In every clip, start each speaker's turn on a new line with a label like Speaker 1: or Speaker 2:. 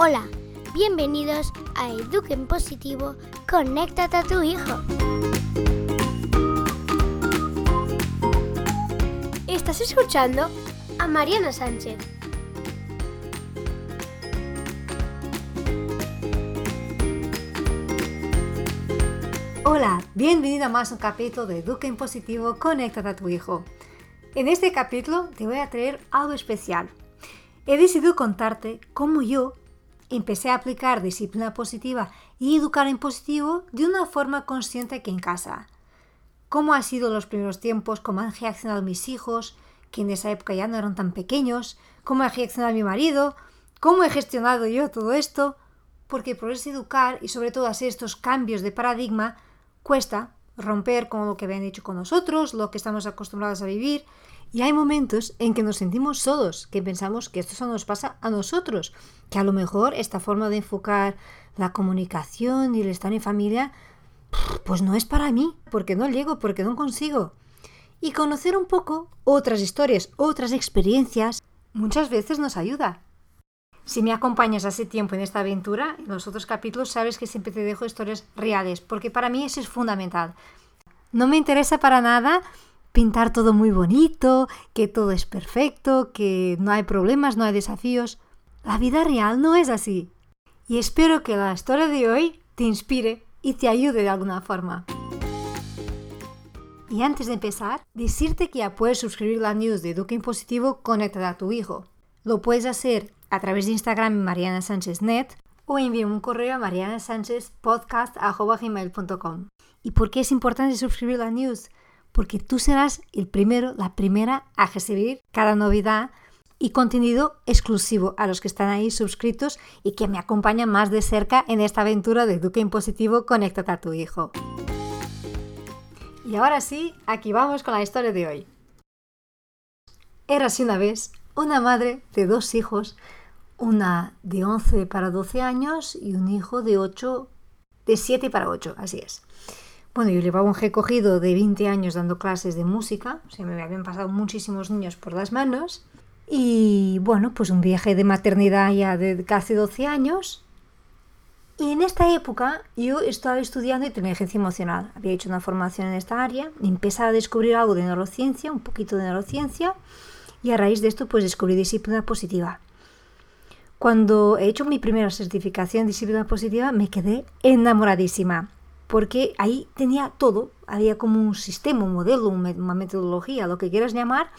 Speaker 1: Hola, bienvenidos a Eduquen Positivo, conéctate a tu hijo. Estás escuchando a Mariana Sánchez.
Speaker 2: Hola, bienvenido a más un capítulo de Eduquen Positivo, conéctate a tu hijo. En este capítulo te voy a traer algo especial. He decidido contarte cómo yo empecé a aplicar disciplina positiva y educar en positivo de una forma consciente aquí en casa. Cómo han sido los primeros tiempos, cómo han reaccionado mis hijos, que en esa época ya no eran tan pequeños, cómo ha reaccionado mi marido, cómo he gestionado yo todo esto, porque poderse educar y sobre todo hacer estos cambios de paradigma cuesta romper con lo que habían hecho con nosotros, lo que estamos acostumbrados a vivir. Y hay momentos en que nos sentimos solos, que pensamos que esto solo nos pasa a nosotros, que a lo mejor esta forma de enfocar la comunicación y el estar en familia, pues no es para mí, porque no llego, porque no consigo. Y conocer un poco otras historias, otras experiencias, muchas veces nos ayuda. Si me acompañas hace tiempo en esta aventura, en los otros capítulos sabes que siempre te dejo historias reales, porque para mí eso es fundamental. No me interesa para nada pintar todo muy bonito, que todo es perfecto, que no hay problemas, no hay desafíos. La vida real no es así. Y espero que la historia de hoy te inspire y te ayude de alguna forma. Y antes de empezar, decirte que ya puedes suscribir la news de Eduque Positivo conectada a tu hijo. Lo puedes hacer a través de Instagram Mariana Sánchez Net o envíe un correo a marianasanchezpodcast.com. ¿Y por qué es importante suscribir la news? Porque tú serás el primero, la primera a recibir cada novedad y contenido exclusivo a los que están ahí suscritos y que me acompañan más de cerca en esta aventura de Eduque Positivo Conéctate a tu hijo. Y ahora sí, aquí vamos con la historia de hoy. Érase una vez una madre de dos hijos una de 11 para 12 años y un hijo de 8, de 7 para 8, así es. Bueno, yo llevaba un recogido de 20 años dando clases de música, o sea, me habían pasado muchísimos niños por las manos. Y bueno, pues un viaje de maternidad ya de casi 12 años. Y en esta época yo estaba estudiando inteligencia emocional. Había hecho una formación en esta área, empecé a descubrir algo de neurociencia, un poquito de neurociencia, y a raíz de esto pues descubrí disciplina positiva. Cuando he hecho mi primera certificación de disciplina positiva me quedé enamoradísima, porque ahí tenía todo, había como un sistema, un modelo, una metodología, lo que quieras llamar,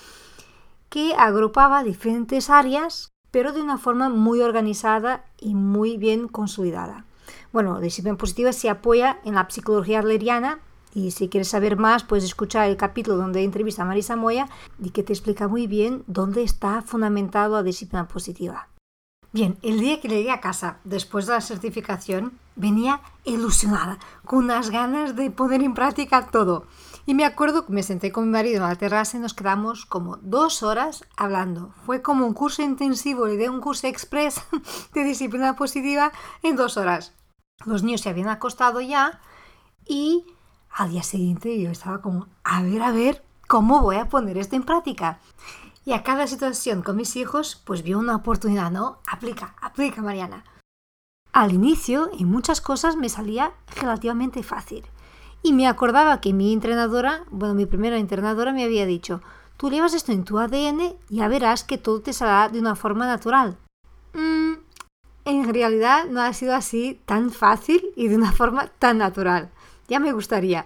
Speaker 2: que agrupaba diferentes áreas, pero de una forma muy organizada y muy bien consolidada. Bueno, disciplina positiva se apoya en la psicología adleriana y si quieres saber más, puedes escuchar el capítulo donde entrevista a Marisa Moya y que te explica muy bien dónde está fundamentado la disciplina positiva. Bien, el día que llegué a casa, después de la certificación, venía ilusionada, con unas ganas de poner en práctica todo. Y me acuerdo que me senté con mi marido en la terraza y nos quedamos como dos horas hablando. Fue como un curso intensivo, le di un curso express de disciplina positiva en dos horas. Los niños se habían acostado ya y al día siguiente yo estaba como, a ver, a ver, ¿cómo voy a poner esto en práctica? Y a cada situación con mis hijos, pues vio una oportunidad, ¿no? Aplica, aplica, Mariana. Al inicio, en muchas cosas me salía relativamente fácil. Y me acordaba que mi entrenadora, bueno, mi primera entrenadora me había dicho, tú llevas esto en tu ADN ya verás que todo te saldrá de una forma natural. Mm, en realidad no ha sido así tan fácil y de una forma tan natural. Ya me gustaría.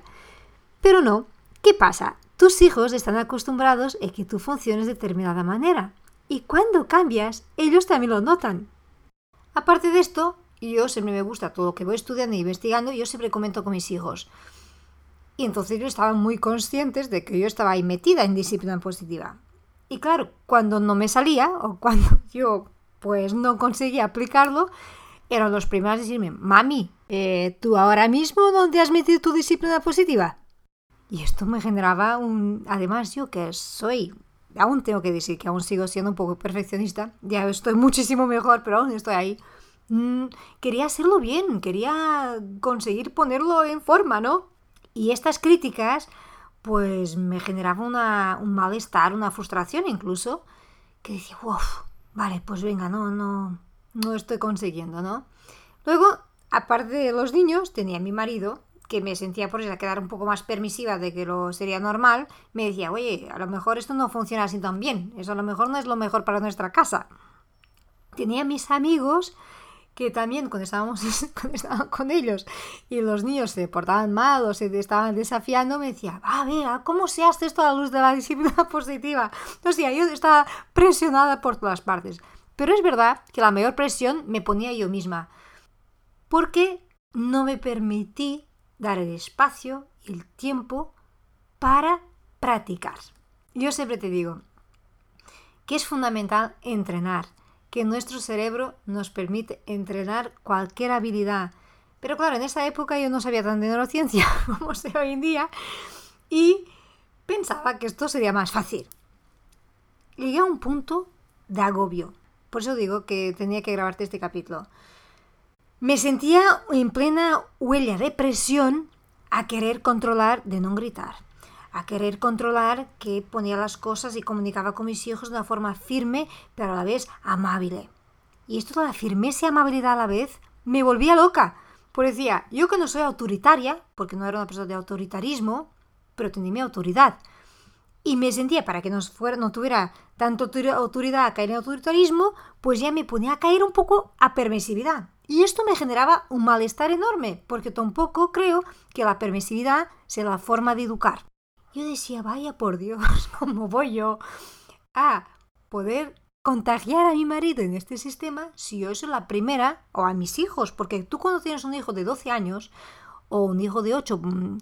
Speaker 2: Pero no. ¿Qué pasa? Tus hijos están acostumbrados a que tú funciones de determinada manera. Y cuando cambias, ellos también lo notan. Aparte de esto, yo siempre me gusta todo lo que voy estudiando e investigando, yo siempre comento con mis hijos. Y entonces ellos estaban muy conscientes de que yo estaba ahí metida en disciplina positiva. Y claro, cuando no me salía o cuando yo pues no conseguía aplicarlo, eran los primeros a decirme, mami, eh, ¿tú ahora mismo dónde has metido tu disciplina positiva? Y esto me generaba un... Además, yo que soy... Aún tengo que decir que aún sigo siendo un poco perfeccionista. Ya estoy muchísimo mejor, pero aún estoy ahí. Mm, quería hacerlo bien, quería conseguir ponerlo en forma, ¿no? Y estas críticas, pues me generaban un malestar, una frustración incluso, que decía, uff, vale, pues venga, no, no, no estoy consiguiendo, ¿no? Luego, aparte de los niños, tenía mi marido, que me sentía por eso quedar un poco más permisiva de que lo sería normal, me decía, oye, a lo mejor esto no funciona así tan bien, eso a lo mejor no es lo mejor para nuestra casa. Tenía mis amigos que también cuando estábamos con ellos y los niños se portaban mal o se estaban desafiando, me decía, va, vea, ¿cómo se hace esto a la luz de la disciplina positiva? O yo estaba presionada por todas partes. Pero es verdad que la mayor presión me ponía yo misma, porque no me permití dar el espacio y el tiempo para practicar. Yo siempre te digo que es fundamental entrenar que nuestro cerebro nos permite entrenar cualquier habilidad. Pero claro, en esa época yo no sabía tan de neurociencia como sé hoy en día y pensaba que esto sería más fácil. Llegué a un punto de agobio. Por eso digo que tenía que grabarte este capítulo. Me sentía en plena huella de presión a querer controlar de no gritar a querer controlar que ponía las cosas y comunicaba con mis hijos de una forma firme, pero a la vez amable. Y esto de la firmeza y amabilidad a la vez me volvía loca. Porque decía, yo que no soy autoritaria, porque no era una persona de autoritarismo, pero tenía mi autoridad. Y me sentía, para que no, fuera, no tuviera tanto autoridad a caer en autoritarismo, pues ya me ponía a caer un poco a permisividad. Y esto me generaba un malestar enorme, porque tampoco creo que la permisividad sea la forma de educar. Yo decía, vaya por Dios, ¿cómo voy yo a poder contagiar a mi marido en este sistema si yo soy la primera, o a mis hijos? Porque tú cuando tienes un hijo de 12 años o un hijo de 8, mm,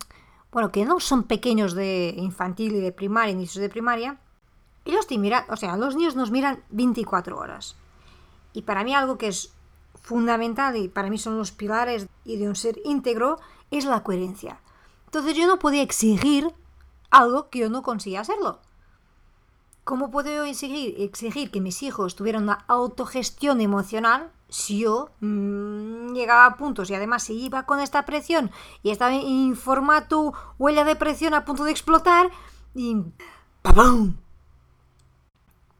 Speaker 2: bueno, que no son pequeños de infantil y de primaria, inicios de primaria, ellos te miran, o sea, los niños nos miran 24 horas. Y para mí algo que es fundamental y para mí son los pilares y de un ser íntegro es la coherencia. Entonces yo no podía exigir algo que yo no conseguía hacerlo. ¿Cómo puedo exigir, exigir que mis hijos tuvieran una autogestión emocional si yo mm, llegaba a puntos y además si iba con esta presión y estaba en formato huella de presión a punto de explotar y ¡pam!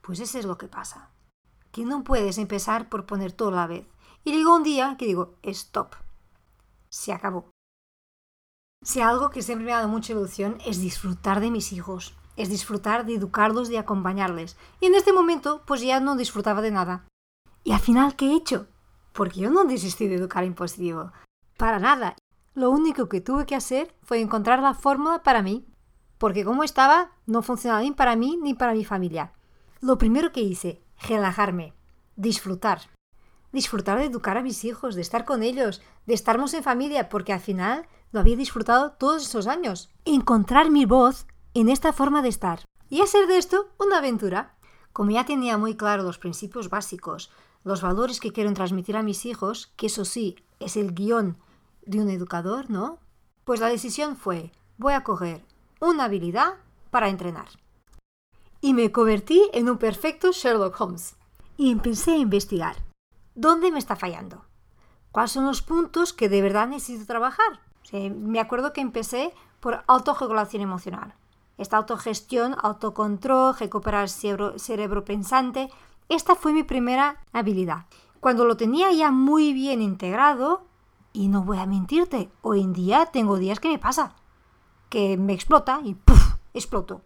Speaker 2: Pues eso es lo que pasa. Que no puedes empezar por poner todo a la vez. Y digo un día que digo, stop. Se acabó. Si algo que siempre me ha dado mucha ilusión es disfrutar de mis hijos, es disfrutar de educarlos, de acompañarles. Y en este momento, pues ya no disfrutaba de nada. ¿Y al final qué he hecho? Porque yo no desistí de educar en positivo. Para nada. Lo único que tuve que hacer fue encontrar la fórmula para mí. Porque como estaba, no funcionaba ni para mí ni para mi familia. Lo primero que hice, relajarme, disfrutar. Disfrutar de educar a mis hijos, de estar con ellos, de estarnos en familia, porque al final lo había disfrutado todos esos años. Encontrar mi voz en esta forma de estar. Y hacer de esto una aventura. Como ya tenía muy claro los principios básicos, los valores que quiero transmitir a mis hijos, que eso sí, es el guion de un educador, ¿no? Pues la decisión fue, voy a coger una habilidad para entrenar. Y me convertí en un perfecto Sherlock Holmes. Y empecé a investigar. ¿Dónde me está fallando? ¿Cuáles son los puntos que de verdad necesito trabajar? me acuerdo que empecé por autorregulación emocional. Esta autogestión, autocontrol, recuperar el cerebro, pensante, esta fue mi primera habilidad. Cuando lo tenía ya muy bien integrado, y no voy a mentirte, hoy en día tengo días que me pasa, que me explota y ¡puf! exploto.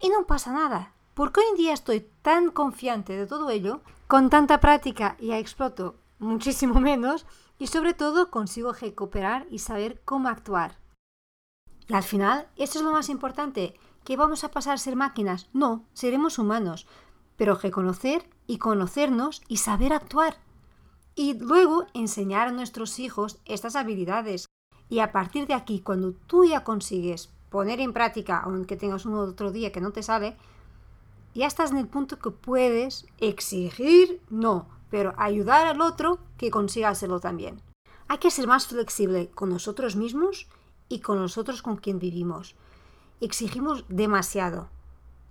Speaker 2: Y no pasa nada, porque hoy en día estoy tan confiante de todo ello, con tanta práctica ya exploto muchísimo menos, y sobre todo consigo recuperar y saber cómo actuar. Al final, esto es lo más importante, que vamos a pasar a ser máquinas. No, seremos humanos, pero reconocer y conocernos y saber actuar. Y luego enseñar a nuestros hijos estas habilidades. Y a partir de aquí, cuando tú ya consigues poner en práctica, aunque tengas un otro día que no te sale, ya estás en el punto que puedes exigir, no, pero ayudar al otro que consiga hacerlo también. Hay que ser más flexible con nosotros mismos y con nosotros con quien vivimos. Exigimos demasiado.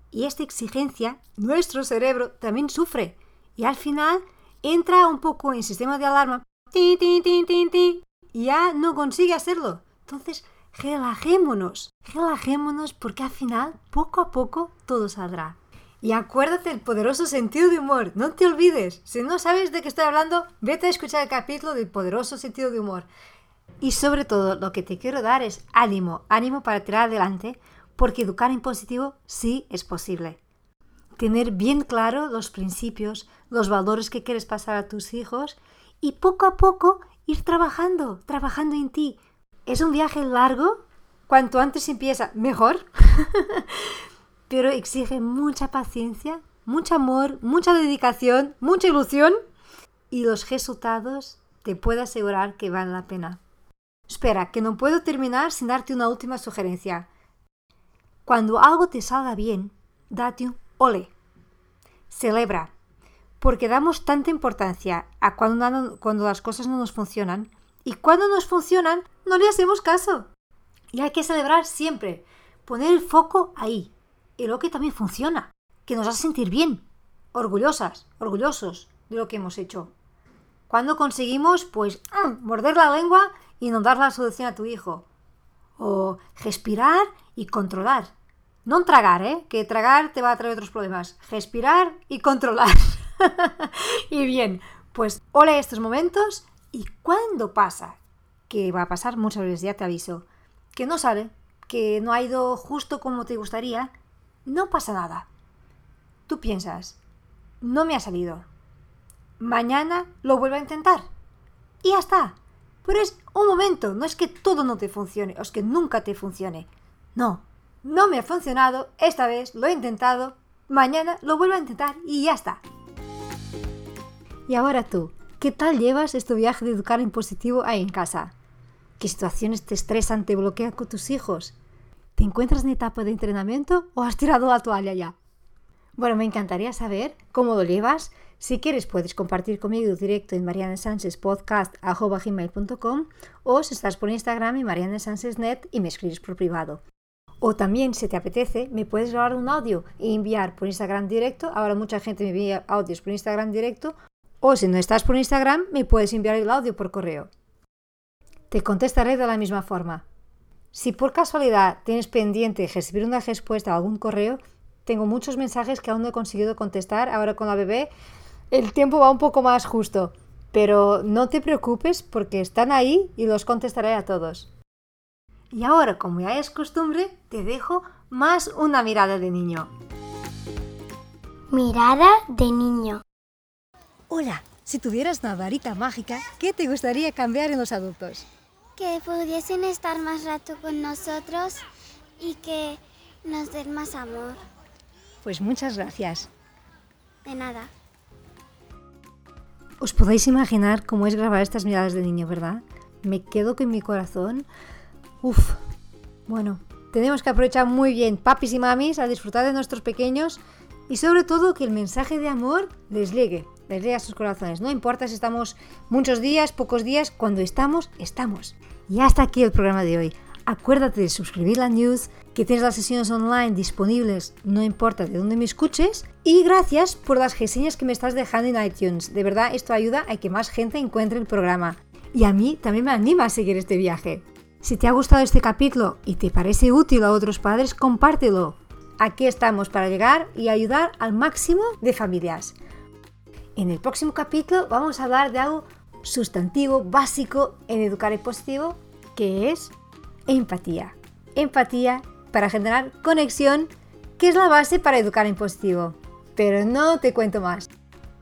Speaker 2: Y esta exigencia, nuestro cerebro también sufre. Y al final entra un poco en sistema de alarma. y ya no consigue hacerlo. Entonces, relajémonos. Relajémonos porque al final, poco a poco, todo saldrá. Y acuérdate del poderoso sentido de humor. No te olvides. Si no sabes de qué estoy hablando, vete a escuchar el capítulo del poderoso sentido de humor. Y sobre todo, lo que te quiero dar es ánimo, ánimo para tirar adelante, porque educar en positivo sí es posible. Tener bien claro los principios, los valores que quieres pasar a tus hijos y poco a poco ir trabajando, trabajando en ti. Es un viaje largo, cuanto antes empieza, mejor. pero exige mucha paciencia, mucho amor, mucha dedicación, mucha ilusión y los resultados te puedo asegurar que valen la pena. Espera, que no puedo terminar sin darte una última sugerencia. Cuando algo te salga bien, date un ole. Celebra, porque damos tanta importancia a cuando, cuando las cosas no nos funcionan y cuando nos funcionan no le hacemos caso. Y hay que celebrar siempre, poner el foco ahí, y lo que también funciona, que nos hace sentir bien, orgullosas, orgullosos de lo que hemos hecho. Cuando conseguimos, pues, mm, morder la lengua y no dar la solución a tu hijo. O respirar y controlar. No tragar, ¿eh? Que tragar te va a traer otros problemas. Respirar y controlar. y bien, pues hola estos momentos y cuando pasa, que va a pasar muchas veces, ya te aviso, que no sale, que no ha ido justo como te gustaría, no pasa nada. Tú piensas, no me ha salido. Mañana lo vuelvo a intentar. Y ya está. Pero es un momento, no es que todo no te funcione, o es que nunca te funcione. No, no me ha funcionado, esta vez lo he intentado, mañana lo vuelvo a intentar y ya está. Y ahora tú, ¿qué tal llevas este viaje de educar en positivo ahí en casa? ¿Qué situaciones te estresan, te bloquean con tus hijos? ¿Te encuentras en etapa de entrenamiento o has tirado la toalla ya? Bueno, me encantaría saber cómo lo llevas. Si quieres, puedes compartir conmigo directo en Mariana Sánchez Podcast gmail.com o si estás por Instagram en Mariana Sánchez Net y me escribes por privado. O también, si te apetece, me puedes grabar un audio y enviar por Instagram directo. Ahora mucha gente me envía audios por Instagram directo. O si no estás por Instagram, me puedes enviar el audio por correo. Te contestaré de la misma forma. Si por casualidad tienes pendiente recibir una respuesta a algún correo, tengo muchos mensajes que aún no he conseguido contestar. Ahora con la bebé el tiempo va un poco más justo. Pero no te preocupes porque están ahí y los contestaré a todos. Y ahora, como ya es costumbre, te dejo más una mirada de niño.
Speaker 1: Mirada de niño.
Speaker 2: Hola, si tuvieras una varita mágica, ¿qué te gustaría cambiar en los adultos?
Speaker 3: Que pudiesen estar más rato con nosotros y que nos den más amor.
Speaker 2: Pues muchas gracias.
Speaker 3: De nada.
Speaker 2: Os podéis imaginar cómo es grabar estas miradas de niño, ¿verdad? Me quedo con mi corazón. Uf. Bueno, tenemos que aprovechar muy bien, papis y mamis, a disfrutar de nuestros pequeños y sobre todo que el mensaje de amor les llegue, les llegue a sus corazones. No importa si estamos muchos días, pocos días, cuando estamos, estamos. Y hasta aquí el programa de hoy. Acuérdate de suscribir la news, que tienes las sesiones online disponibles, no importa de dónde me escuches. Y gracias por las reseñas que me estás dejando en iTunes. De verdad, esto ayuda a que más gente encuentre el programa. Y a mí también me anima a seguir este viaje. Si te ha gustado este capítulo y te parece útil a otros padres, compártelo. Aquí estamos para llegar y ayudar al máximo de familias. En el próximo capítulo vamos a hablar de algo sustantivo básico en educar en positivo, que es empatía. Empatía para generar conexión, que es la base para educar en positivo. Pero no te cuento más.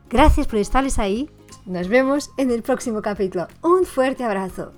Speaker 2: Gracias por estarles ahí. Nos vemos en el próximo capítulo. Un fuerte abrazo.